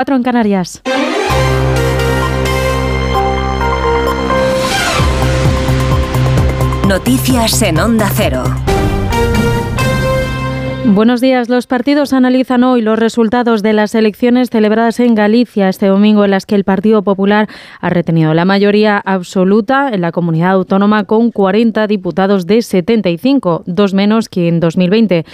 4 en Canarias. Noticias en Onda Cero. Buenos días. Los partidos analizan hoy los resultados de las elecciones celebradas en Galicia este domingo, en las que el Partido Popular ha retenido la mayoría absoluta en la comunidad autónoma con 40 diputados de 75, dos menos que en 2020.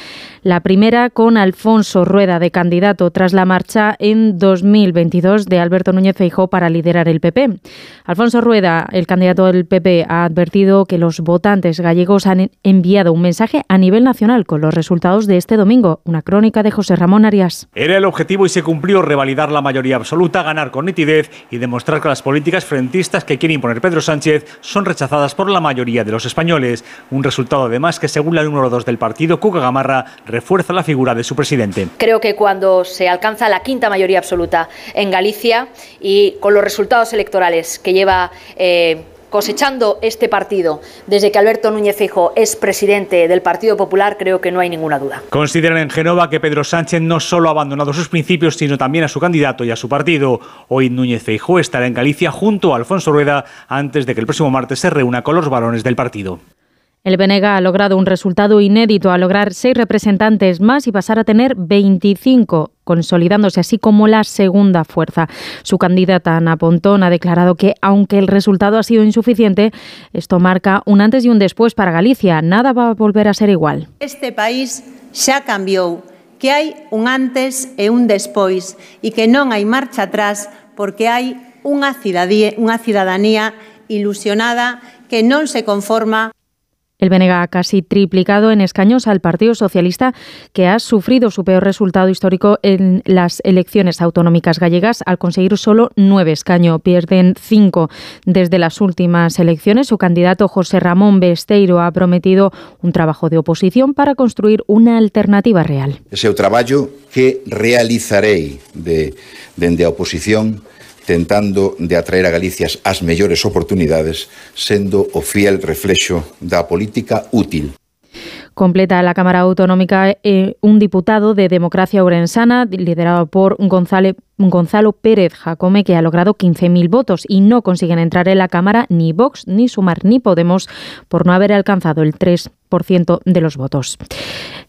La primera con Alfonso Rueda de candidato tras la marcha en 2022 de Alberto Núñez Feijóo para liderar el PP. Alfonso Rueda, el candidato del PP, ha advertido que los votantes gallegos han enviado un mensaje a nivel nacional con los resultados de este domingo. Una crónica de José Ramón Arias. Era el objetivo y se cumplió revalidar la mayoría absoluta, ganar con nitidez y demostrar que las políticas frentistas que quiere imponer Pedro Sánchez son rechazadas por la mayoría de los españoles. Un resultado además que según la número 2 del partido, Cuca Gamarra, refuerza la figura de su presidente. Creo que cuando se alcanza la quinta mayoría absoluta en Galicia y con los resultados electorales que lleva... Eh, cosechando este partido desde que Alberto Núñez Fijo es presidente del Partido Popular, creo que no hay ninguna duda. Consideran en Genova que Pedro Sánchez no solo ha abandonado sus principios, sino también a su candidato y a su partido. Hoy Núñez Feijóo estará en Galicia junto a Alfonso Rueda antes de que el próximo martes se reúna con los varones del partido. El Benega ha logrado un resultado inédito a lograr seis representantes más y pasar a tener 25, consolidándose así como la segunda fuerza. Su candidata Ana Pontón ha declarado que, aunque el resultado ha sido insuficiente, esto marca un antes y un después para Galicia. Nada va a volver a ser igual. Este país xa cambiou, que hai un antes e un despois e que non hai marcha atrás porque cidadanía, unha cidadanía ilusionada que non se conforma El Benega ha casi triplicado en escaños al Partido Socialista, que ha sufrido su peor resultado histórico en las elecciones autonómicas gallegas al conseguir solo nueve escaños. Pierden cinco desde las últimas elecciones. Su candidato José Ramón Besteiro ha prometido un trabajo de oposición para construir una alternativa real. Ese trabajo que realizaré de oposición tentando de atraer a Galicia as mellores oportunidades, sendo o fiel reflexo da política útil. Completa la Cámara Autonómica eh, un diputado de Democracia Orensana, liderado por Gonzalo Pérez Jacome, que ha logrado 15.000 votos y no consiguen entrar en la Cámara ni Vox, ni Sumar, ni Podemos por no haber alcanzado el 3% de los votos.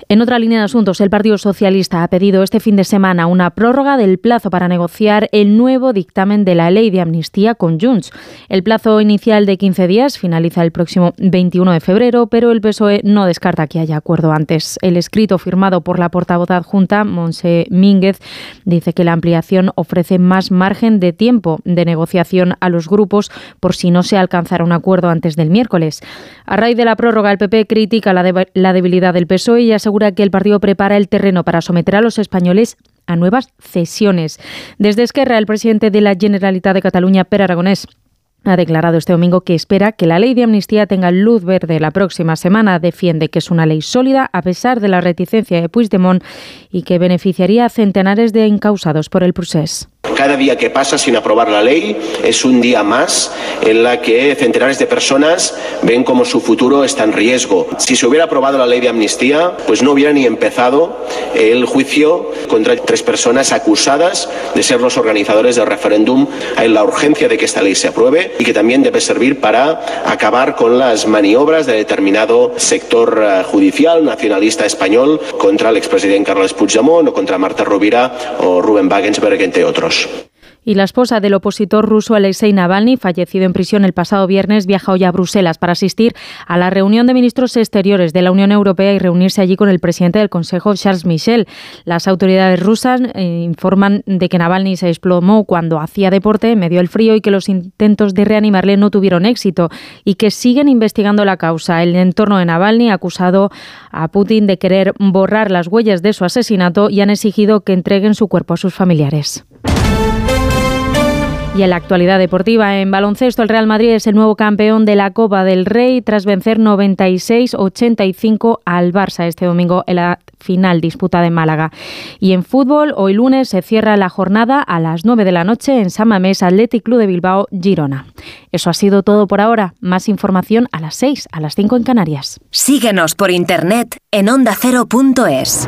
En otra línea de asuntos, el Partido Socialista ha pedido este fin de semana una prórroga del plazo para negociar el nuevo dictamen de la ley de amnistía con Junts. El plazo inicial de 15 días finaliza el próximo 21 de febrero, pero el PSOE no descarta que haya acuerdo antes. El escrito firmado por la portavoz adjunta, Monse Mínguez, dice que la ampliación ofrece más margen de tiempo de negociación a los grupos por si no se alcanzara un acuerdo antes del miércoles. A raíz de la prórroga, el PP critica la, la debilidad del PSOE y asegura que el partido prepara el terreno para someter a los españoles a nuevas cesiones. Desde Esquerra, el presidente de la Generalitat de Cataluña, Per Aragonés, ha declarado este domingo que espera que la ley de amnistía tenga luz verde la próxima semana. Defiende que es una ley sólida a pesar de la reticencia de Puigdemont y que beneficiaría a centenares de encausados por el procés. Cada día que pasa sin aprobar la ley es un día más en la que centenares de personas ven como su futuro está en riesgo. Si se hubiera aprobado la ley de amnistía, pues no hubiera ni empezado el juicio contra tres personas acusadas de ser los organizadores del referéndum. Hay la urgencia de que esta ley se apruebe y que también debe servir para acabar con las maniobras de determinado sector eh, judicial nacionalista español contra el expresidente Carlos Puigdemont o contra Marta Rovira o Rubén Wagensberg, entre otros. Y la esposa del opositor ruso Alexei Navalny, fallecido en prisión el pasado viernes, viaja hoy a Bruselas para asistir a la reunión de ministros exteriores de la Unión Europea y reunirse allí con el presidente del Consejo, Charles Michel. Las autoridades rusas eh, informan de que Navalny se desplomó cuando hacía deporte medio del frío y que los intentos de reanimarle no tuvieron éxito y que siguen investigando la causa. El entorno de Navalny ha acusado a Putin de querer borrar las huellas de su asesinato y han exigido que entreguen su cuerpo a sus familiares. Y en la actualidad deportiva, en baloncesto, el Real Madrid es el nuevo campeón de la Copa del Rey tras vencer 96-85 al Barça este domingo en la final disputada en Málaga. Y en fútbol, hoy lunes se cierra la jornada a las 9 de la noche en San Mamés Athletic Club de Bilbao, Girona. Eso ha sido todo por ahora. Más información a las 6, a las 5 en Canarias. Síguenos por internet en ondacero.es.